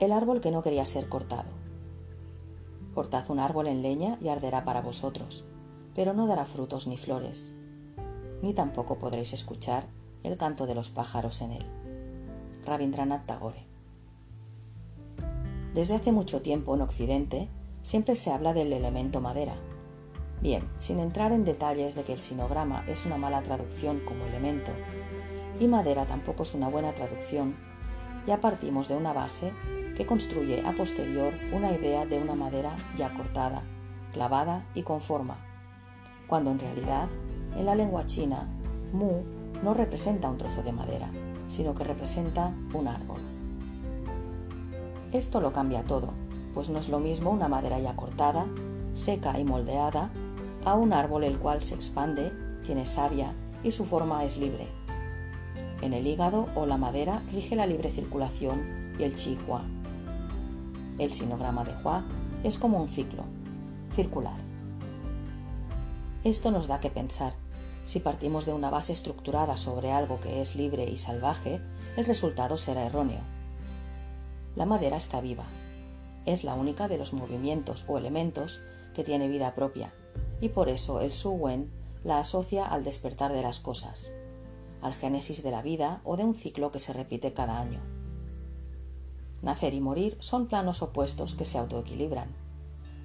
El árbol que no quería ser cortado. Cortad un árbol en leña y arderá para vosotros, pero no dará frutos ni flores, ni tampoco podréis escuchar el canto de los pájaros en él. Rabindranath Tagore. Desde hace mucho tiempo en Occidente siempre se habla del elemento madera. Bien, sin entrar en detalles de que el sinograma es una mala traducción como elemento y madera tampoco es una buena traducción, ya partimos de una base que construye a posterior una idea de una madera ya cortada, clavada y con forma, cuando en realidad en la lengua china mu no representa un trozo de madera, sino que representa un árbol. Esto lo cambia todo, pues no es lo mismo una madera ya cortada, seca y moldeada, a un árbol el cual se expande, tiene savia y su forma es libre. En el hígado o la madera rige la libre circulación y el chi. El sinograma de Hua es como un ciclo, circular. Esto nos da que pensar. Si partimos de una base estructurada sobre algo que es libre y salvaje, el resultado será erróneo. La madera está viva. Es la única de los movimientos o elementos que tiene vida propia, y por eso el Su Wen la asocia al despertar de las cosas, al génesis de la vida o de un ciclo que se repite cada año. Nacer y morir son planos opuestos que se autoequilibran,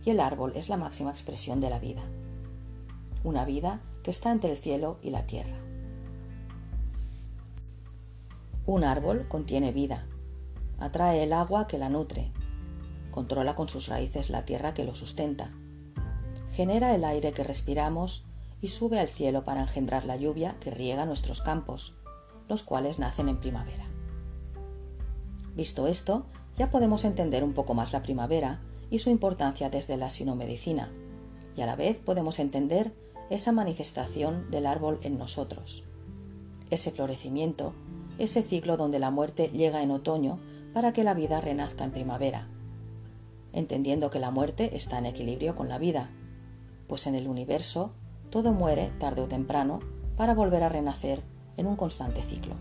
y el árbol es la máxima expresión de la vida. Una vida que está entre el cielo y la tierra. Un árbol contiene vida, atrae el agua que la nutre, controla con sus raíces la tierra que lo sustenta, genera el aire que respiramos y sube al cielo para engendrar la lluvia que riega nuestros campos, los cuales nacen en primavera. Visto esto, ya podemos entender un poco más la primavera y su importancia desde la sinomedicina, y a la vez podemos entender esa manifestación del árbol en nosotros, ese florecimiento, ese ciclo donde la muerte llega en otoño para que la vida renazca en primavera, entendiendo que la muerte está en equilibrio con la vida, pues en el universo todo muere tarde o temprano para volver a renacer en un constante ciclo.